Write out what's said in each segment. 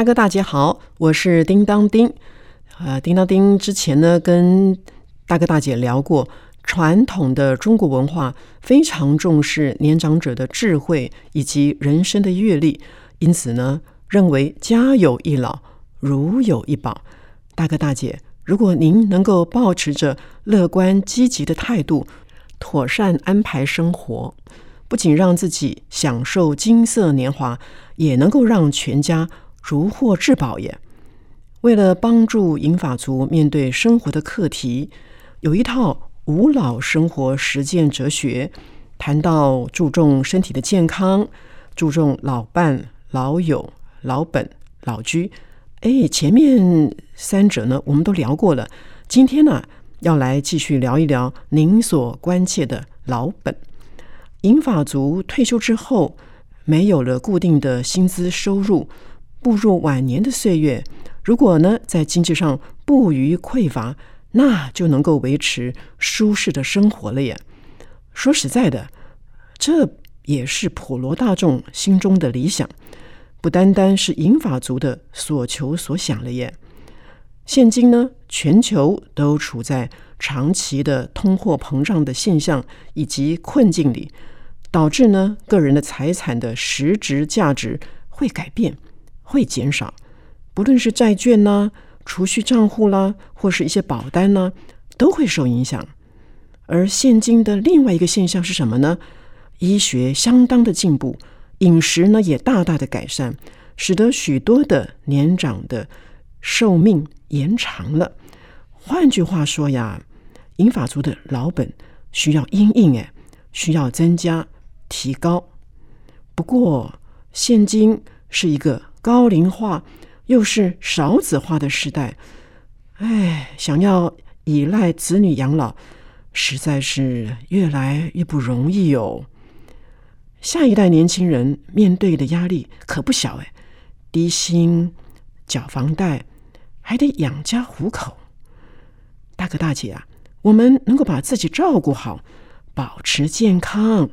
大哥大姐好，我是叮当叮。呃，叮当叮之前呢，跟大哥大姐聊过，传统的中国文化非常重视年长者的智慧以及人生的阅历，因此呢，认为家有一老，如有一宝。大哥大姐，如果您能够保持着乐观积极的态度，妥善安排生活，不仅让自己享受金色年华，也能够让全家。如获至宝也。为了帮助银发族面对生活的课题，有一套无老生活实践哲学，谈到注重身体的健康，注重老伴、老友、老本、老居。哎，前面三者呢，我们都聊过了。今天呢，要来继续聊一聊您所关切的老本。银发族退休之后，没有了固定的薪资收入。步入晚年的岁月，如果呢在经济上不予匮乏，那就能够维持舒适的生活了耶。说实在的，这也是普罗大众心中的理想，不单单是银发族的所求所想了耶。现今呢，全球都处在长期的通货膨胀的现象以及困境里，导致呢个人的财产的实质价值会改变。会减少，不论是债券呢、储蓄账户啦，或是一些保单呢，都会受影响。而现今的另外一个现象是什么呢？医学相当的进步，饮食呢也大大的改善，使得许多的年长的寿命延长了。换句话说呀，银发族的老本需要因应，哎，需要增加提高。不过，现今是一个。高龄化又是少子化的时代，哎，想要依赖子女养老，实在是越来越不容易哦。下一代年轻人面对的压力可不小哎，低薪、缴房贷，还得养家糊口。大哥大姐啊，我们能够把自己照顾好，保持健康，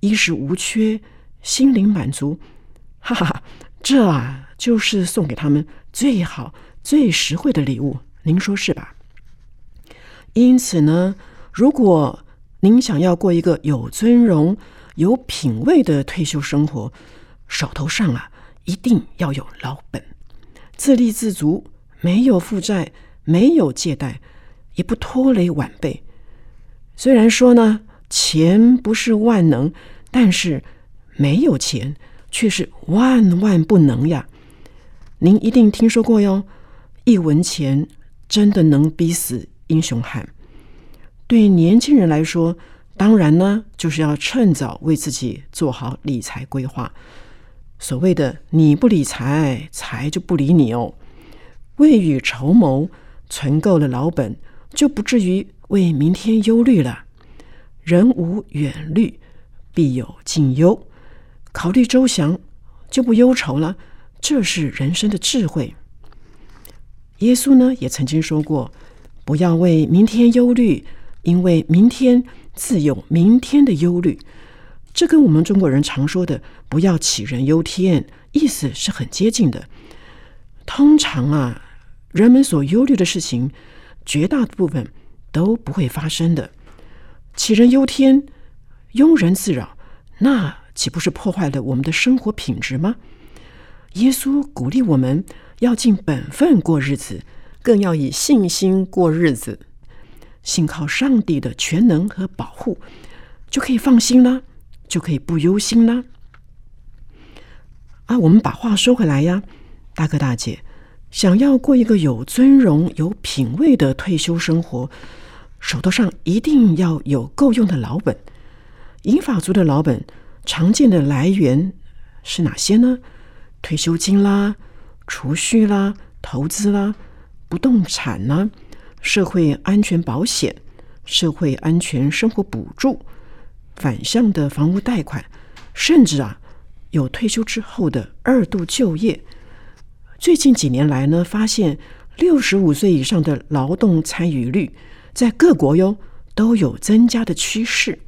衣食无缺，心灵满足，哈哈哈。这啊，就是送给他们最好、最实惠的礼物，您说是吧？因此呢，如果您想要过一个有尊荣、有品位的退休生活，手头上啊一定要有老本，自立自足，没有负债，没有借贷，也不拖累晚辈。虽然说呢，钱不是万能，但是没有钱。却是万万不能呀！您一定听说过哟，一文钱真的能逼死英雄汉。对年轻人来说，当然呢，就是要趁早为自己做好理财规划。所谓的“你不理财，财就不理你”哦。未雨绸缪，存够了老本，就不至于为明天忧虑了。人无远虑，必有近忧。考虑周详，就不忧愁了。这是人生的智慧。耶稣呢，也曾经说过：“不要为明天忧虑，因为明天自有明天的忧虑。”这跟我们中国人常说的“不要杞人忧天”意思是很接近的。通常啊，人们所忧虑的事情，绝大部分都不会发生的。杞人忧天，庸人自扰，那。岂不是破坏了我们的生活品质吗？耶稣鼓励我们要尽本分过日子，更要以信心过日子，信靠上帝的全能和保护，就可以放心了，就可以不忧心了。啊，我们把话说回来呀，大哥大姐，想要过一个有尊荣、有品位的退休生活，手头上一定要有够用的老本。银发族的老本常见的来源是哪些呢？退休金啦、储蓄啦、投资啦、不动产啦、社会安全保险、社会安全生活补助、反向的房屋贷款，甚至啊，有退休之后的二度就业。最近几年来呢，发现六十五岁以上的劳动参与率在各国哟都有增加的趋势。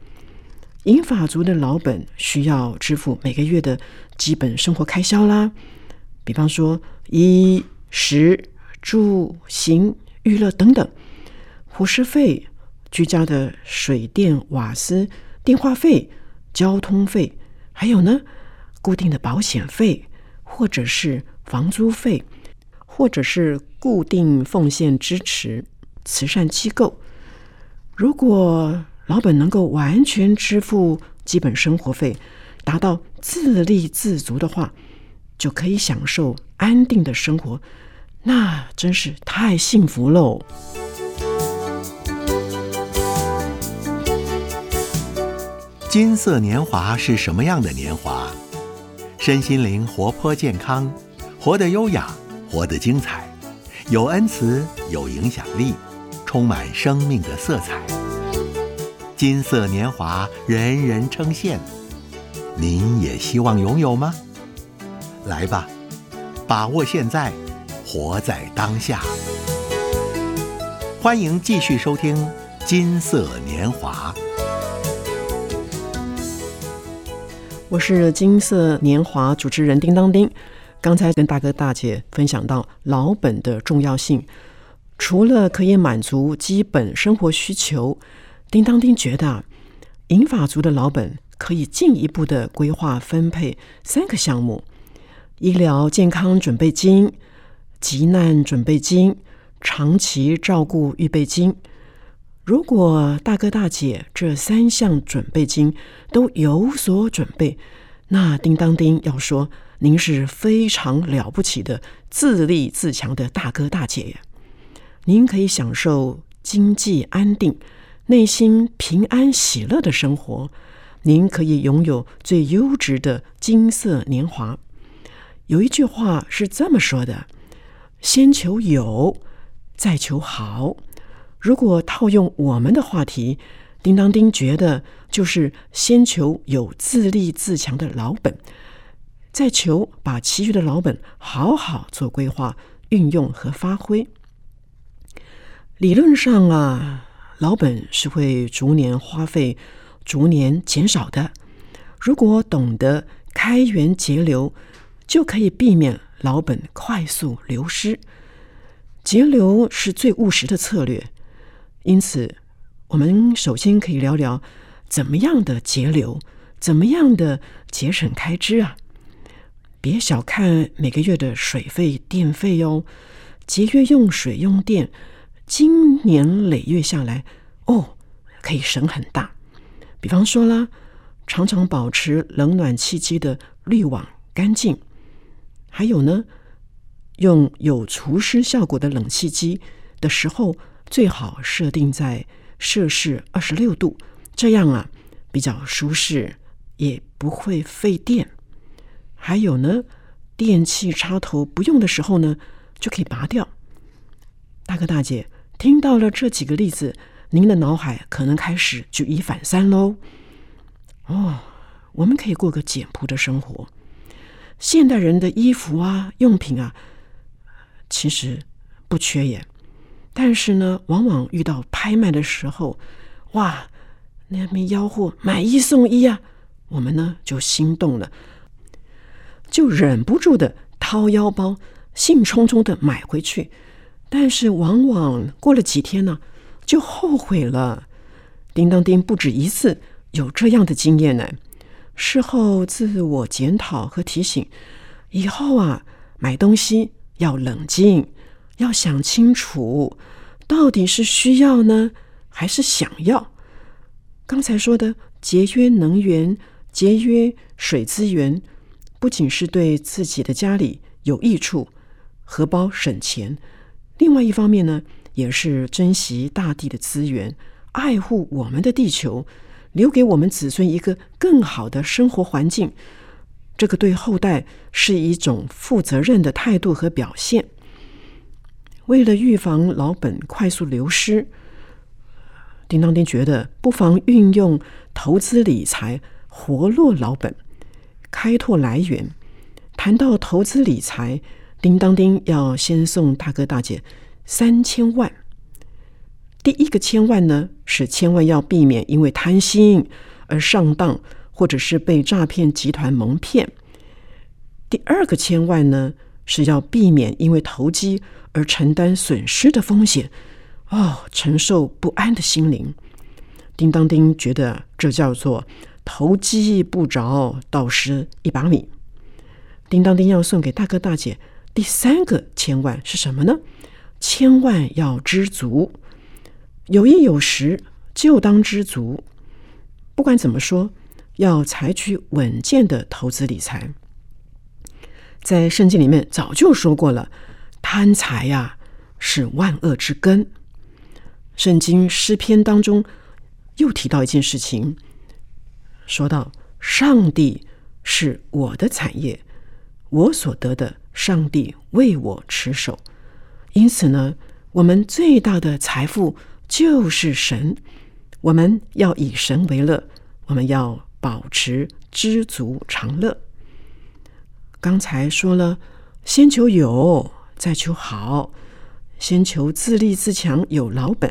银发族的老本需要支付每个月的基本生活开销啦，比方说衣食住行、娱乐等等，伙食费、居家的水电瓦斯、电话费、交通费，还有呢固定的保险费，或者是。房租费，或者是固定奉献支持慈善机构。如果老本能够完全支付基本生活费，达到自立自足的话，就可以享受安定的生活，那真是太幸福喽！金色年华是什么样的年华？身心灵活泼健康。活得优雅，活得精彩，有恩慈，有影响力，充满生命的色彩。金色年华，人人称羡。您也希望拥有吗？来吧，把握现在，活在当下。欢迎继续收听《金色年华》。我是金色年华主持人叮当叮。刚才跟大哥大姐分享到老本的重要性，除了可以满足基本生活需求，叮当叮觉得，银发族的老本可以进一步的规划分配三个项目：医疗健康准备金、急难准备金、长期照顾预备金。如果大哥大姐这三项准备金都有所准备，那叮当叮要说。您是非常了不起的自立自强的大哥大姐呀！您可以享受经济安定、内心平安喜乐的生活。您可以拥有最优质的金色年华。有一句话是这么说的：“先求有，再求好。”如果套用我们的话题，叮当叮觉得就是先求有自立自强的老本。再求把其余的老本好好做规划、运用和发挥。理论上啊，老本是会逐年花费、逐年减少的。如果懂得开源节流，就可以避免老本快速流失。节流是最务实的策略。因此，我们首先可以聊聊怎么样的节流，怎么样的节省开支啊。别小看每个月的水费、电费哟，节约用水用电，经年累月下来，哦，可以省很大。比方说啦，常常保持冷暖气机的滤网干净，还有呢，用有除湿效果的冷气机的时候，最好设定在摄氏二十六度，这样啊比较舒适，也不会费电。还有呢，电器插头不用的时候呢，就可以拔掉。大哥大姐听到了这几个例子，您的脑海可能开始举一反三喽。哦，我们可以过个简朴的生活。现代人的衣服啊、用品啊，其实不缺也，但是呢，往往遇到拍卖的时候，哇，那边吆喝买一送一啊，我们呢就心动了。就忍不住的掏腰包，兴冲冲的买回去，但是往往过了几天呢，就后悔了。叮当叮不止一次有这样的经验呢。事后自我检讨和提醒，以后啊买东西要冷静，要想清楚，到底是需要呢，还是想要？刚才说的节约能源、节约水资源。不仅是对自己的家里有益处，荷包省钱，另外一方面呢，也是珍惜大地的资源，爱护我们的地球，留给我们子孙一个更好的生活环境。这个对后代是一种负责任的态度和表现。为了预防老本快速流失，叮当丁觉得不妨运用投资理财活络老本，开拓来源。谈到投资理财，叮当丁要先送大哥大姐三千万。第一个千万呢，是千万要避免因为贪心而上当。或者是被诈骗集团蒙骗。第二个千万呢，是要避免因为投机而承担损失的风险，哦，承受不安的心灵。叮当丁觉得这叫做投机不着，倒失一把米。叮当丁要送给大哥大姐第三个千万是什么呢？千万要知足，有衣有食就当知足。不管怎么说。要采取稳健的投资理财，在圣经里面早就说过了，贪财呀是万恶之根。圣经诗篇当中又提到一件事情，说到上帝是我的产业，我所得的，上帝为我持守。因此呢，我们最大的财富就是神，我们要以神为乐，我们要。保持知足常乐。刚才说了，先求有，再求好；先求自立自强，有老本；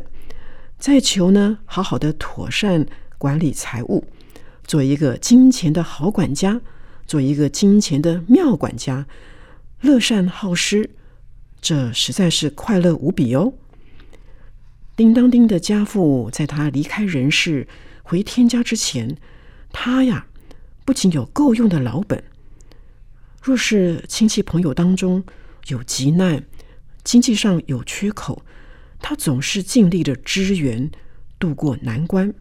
再求呢，好好的妥善管理财务，做一个金钱的好管家，做一个金钱的妙管家，乐善好施，这实在是快乐无比哦。叮当叮的家父，在他离开人世回天家之前。他呀，不仅有够用的老本，若是亲戚朋友当中有急难，经济上有缺口，他总是尽力的支援，渡过难关。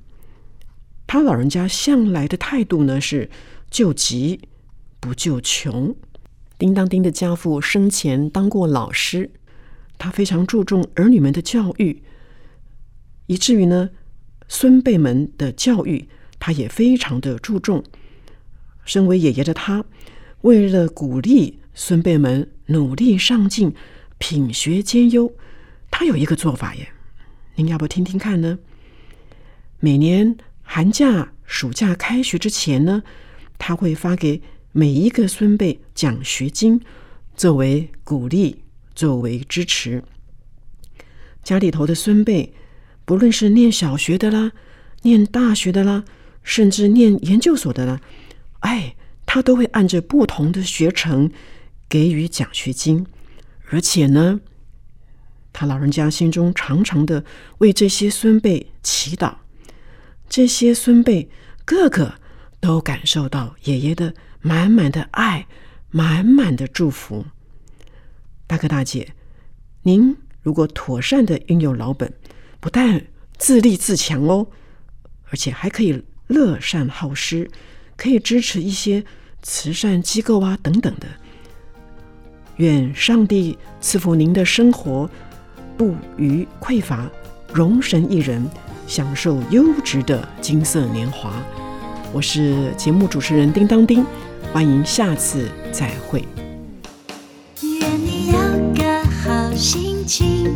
他老人家向来的态度呢是救急不救穷。叮当叮的家父生前当过老师，他非常注重儿女们的教育，以至于呢孙辈们的教育。他也非常的注重。身为爷爷的他，为了鼓励孙辈们努力上进、品学兼优，他有一个做法耶。您要不听听看呢？每年寒假、暑假开学之前呢，他会发给每一个孙辈奖学金，作为鼓励，作为支持。家里头的孙辈，不论是念小学的啦，念大学的啦。甚至念研究所的啦，哎，他都会按着不同的学程给予奖学金，而且呢，他老人家心中常常的为这些孙辈祈祷，这些孙辈个个都感受到爷爷的满满的爱，满满的祝福。大哥大姐，您如果妥善的运用老本，不但自立自强哦，而且还可以。乐善好施，可以支持一些慈善机构啊，等等的。愿上帝赐福您的生活，不虞匮乏，容神一人，享受优质的金色年华。我是节目主持人叮当叮，欢迎下次再会。愿你有个好心情，